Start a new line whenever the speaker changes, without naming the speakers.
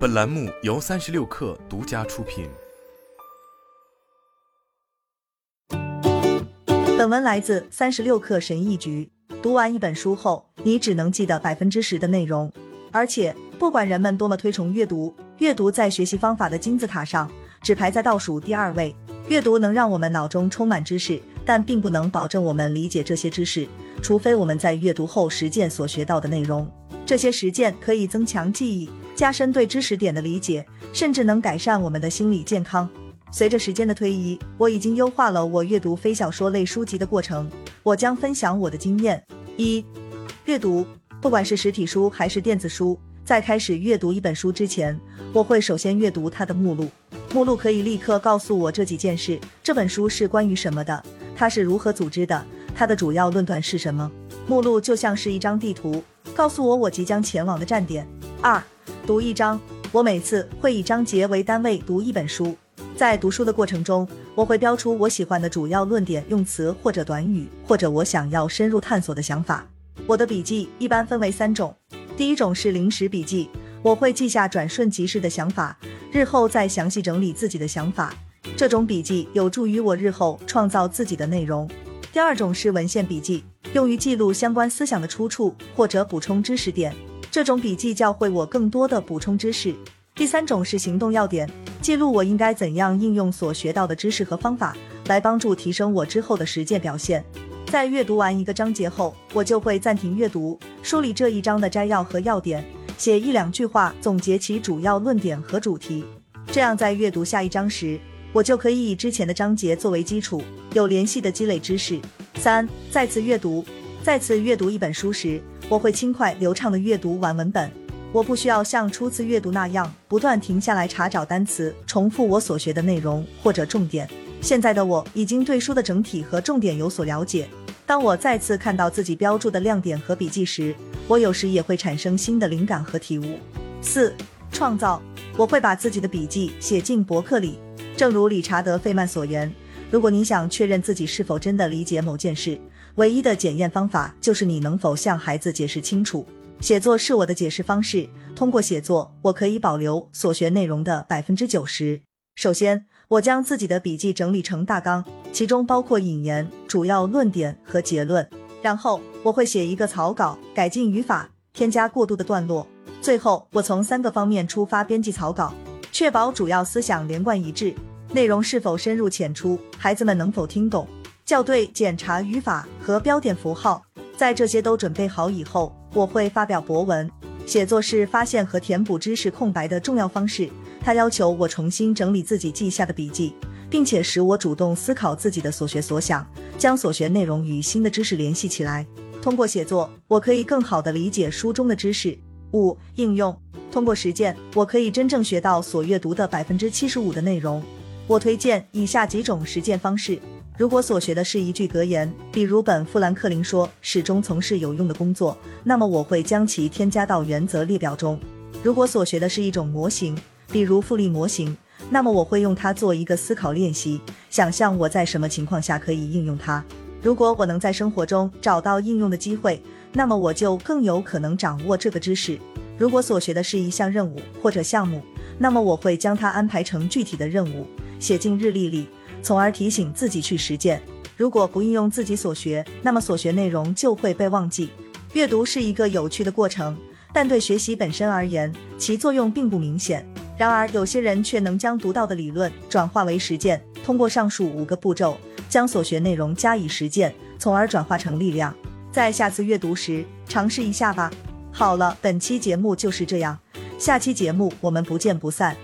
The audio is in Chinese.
本栏目由三十六氪独家出品。
本文来自三十六氪神译局。读完一本书后，你只能记得百分之十的内容，而且不管人们多么推崇阅读，阅读在学习方法的金字塔上只排在倒数第二位。阅读能让我们脑中充满知识，但并不能保证我们理解这些知识，除非我们在阅读后实践所学到的内容。这些实践可以增强记忆，加深对知识点的理解，甚至能改善我们的心理健康。随着时间的推移，我已经优化了我阅读非小说类书籍的过程。我将分享我的经验。一、阅读，不管是实体书还是电子书，在开始阅读一本书之前，我会首先阅读它的目录。目录可以立刻告诉我这几件事：这本书是关于什么的，它是如何组织的，它的主要论断是什么。目录就像是一张地图，告诉我我即将前往的站点。二、读一章，我每次会以章节为单位读一本书。在读书的过程中，我会标出我喜欢的主要论点、用词或者短语，或者我想要深入探索的想法。我的笔记一般分为三种，第一种是临时笔记，我会记下转瞬即逝的想法，日后再详细整理自己的想法。这种笔记有助于我日后创造自己的内容。第二种是文献笔记，用于记录相关思想的出处或者补充知识点，这种笔记教会我更多的补充知识。第三种是行动要点，记录我应该怎样应用所学到的知识和方法，来帮助提升我之后的实践表现。在阅读完一个章节后，我就会暂停阅读，梳理这一章的摘要和要点，写一两句话总结其主要论点和主题。这样在阅读下一章时，我就可以以之前的章节作为基础，有联系的积累知识。三、再次阅读，再次阅读一本书时，我会轻快流畅地阅读完文本。我不需要像初次阅读那样不断停下来查找单词，重复我所学的内容或者重点。现在的我已经对书的整体和重点有所了解。当我再次看到自己标注的亮点和笔记时，我有时也会产生新的灵感和体悟。四、创造，我会把自己的笔记写进博客里。正如理查德·费曼所言，如果你想确认自己是否真的理解某件事，唯一的检验方法就是你能否向孩子解释清楚。写作是我的解释方式。通过写作，我可以保留所学内容的百分之九十。首先，我将自己的笔记整理成大纲，其中包括引言、主要论点和结论。然后，我会写一个草稿，改进语法，添加过渡的段落。最后，我从三个方面出发编辑草稿，确保主要思想连贯一致，内容是否深入浅出，孩子们能否听懂，校对、检查语法和标点符号。在这些都准备好以后，我会发表博文。写作是发现和填补知识空白的重要方式。它要求我重新整理自己记下的笔记，并且使我主动思考自己的所学所想，将所学内容与新的知识联系起来。通过写作，我可以更好地理解书中的知识。五、应用。通过实践，我可以真正学到所阅读的百分之七十五的内容。我推荐以下几种实践方式。如果所学的是一句格言，比如本·富兰克林说“始终从事有用的工作”，那么我会将其添加到原则列表中。如果所学的是一种模型，比如复利模型，那么我会用它做一个思考练习，想象我在什么情况下可以应用它。如果我能在生活中找到应用的机会，那么我就更有可能掌握这个知识。如果所学的是一项任务或者项目，那么我会将它安排成具体的任务，写进日历里。从而提醒自己去实践。如果不应用自己所学，那么所学内容就会被忘记。阅读是一个有趣的过程，但对学习本身而言，其作用并不明显。然而，有些人却能将读到的理论转化为实践，通过上述五个步骤，将所学内容加以实践，从而转化成力量。在下次阅读时，尝试一下吧。好了，本期节目就是这样，下期节目我们不见不散。